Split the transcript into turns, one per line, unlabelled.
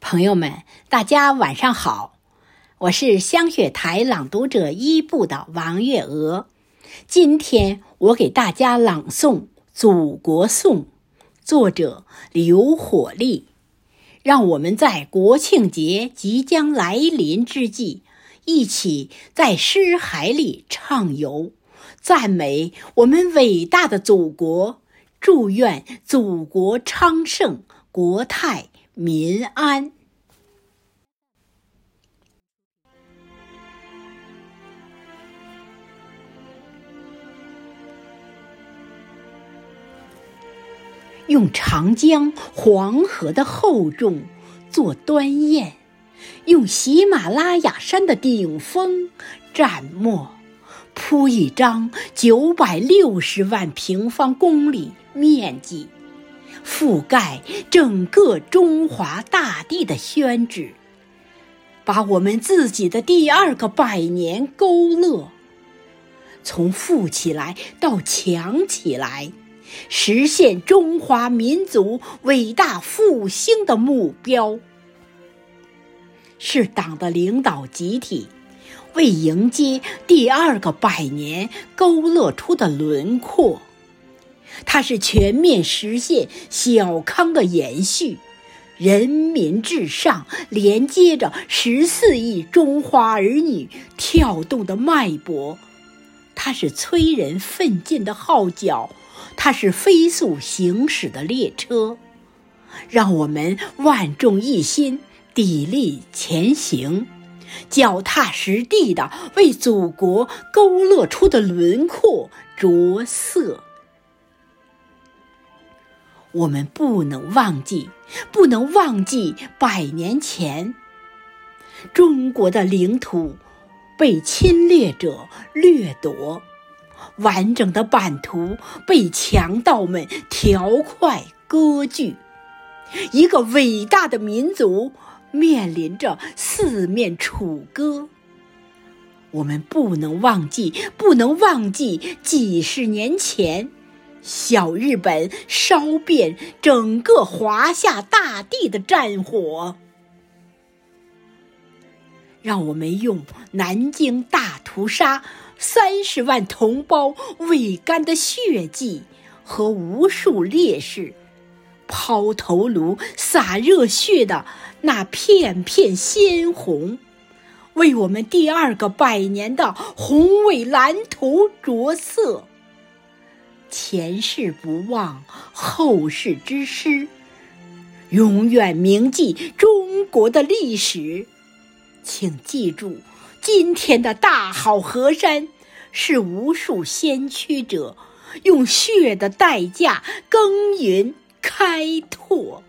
朋友们，大家晚上好，我是香雪台朗读者一部的王月娥。今天我给大家朗诵《祖国颂》，作者刘火力。让我们在国庆节即将来临之际，一起在诗海里畅游，赞美我们伟大的祖国，祝愿祖国昌盛，国泰。民安，用长江、黄河的厚重做端砚，用喜马拉雅山的顶峰蘸墨，铺一张九百六十万平方公里面积。覆盖整个中华大地的宣纸，把我们自己的第二个百年勾勒，从富起来到强起来，实现中华民族伟大复兴的目标，是党的领导集体为迎接第二个百年勾勒出的轮廓。它是全面实现小康的延续，人民至上连接着十四亿中华儿女跳动的脉搏，它是催人奋进的号角，它是飞速行驶的列车，让我们万众一心，砥砺前行，脚踏实地地为祖国勾勒出的轮廓着色。我们不能忘记，不能忘记百年前，中国的领土被侵略者掠夺，完整的版图被强盗们条块割据，一个伟大的民族面临着四面楚歌。我们不能忘记，不能忘记几十年前。小日本烧遍整个华夏大地的战火，让我们用南京大屠杀三十万同胞未干的血迹和无数烈士抛头颅洒热血的那片片鲜红，为我们第二个百年的宏伟蓝图着色。前世不忘，后世之师，永远铭记中国的历史。请记住，今天的大好河山，是无数先驱者用血的代价耕耘开拓。